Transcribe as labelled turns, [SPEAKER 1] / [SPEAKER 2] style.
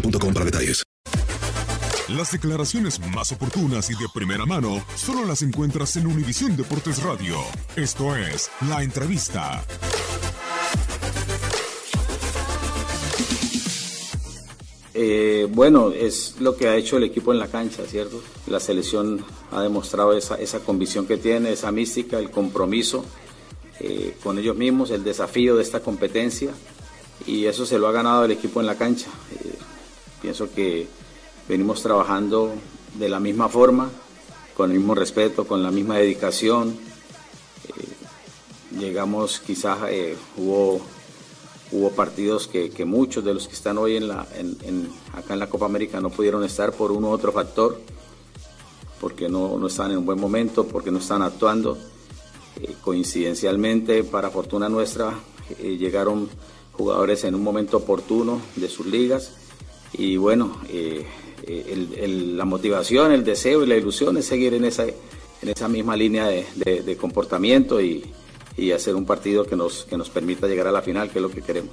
[SPEAKER 1] boostmobile.com para detalles.
[SPEAKER 2] Las declaraciones más oportunas y de primera mano solo las encuentras en Univisión Deportes Radio. Esto es La Entrevista.
[SPEAKER 3] Eh, bueno, es lo que ha hecho el equipo en la cancha, ¿cierto? La selección ha demostrado esa, esa convicción que tiene, esa mística, el compromiso eh, con ellos mismos, el desafío de esta competencia y eso se lo ha ganado el equipo en la cancha. Eh, pienso que venimos trabajando de la misma forma, con el mismo respeto, con la misma dedicación. Eh, llegamos, quizás eh, hubo, partidos que, muchos de los que están hoy acá en la Copa América no pudieron estar por uno u otro factor, porque no, no están en un buen momento, porque no están actuando. Eh, coincidencialmente, para fortuna nuestra, llegaron jugadores en un momento oportuno de sus ligas y bueno, eh, eh, la motivación, el deseo y la ilusión es seguir en esa, en esa misma línea de, de- de comportamiento y, y hacer un partido que nos, que nos permita llegar a la final, que es lo que queremos.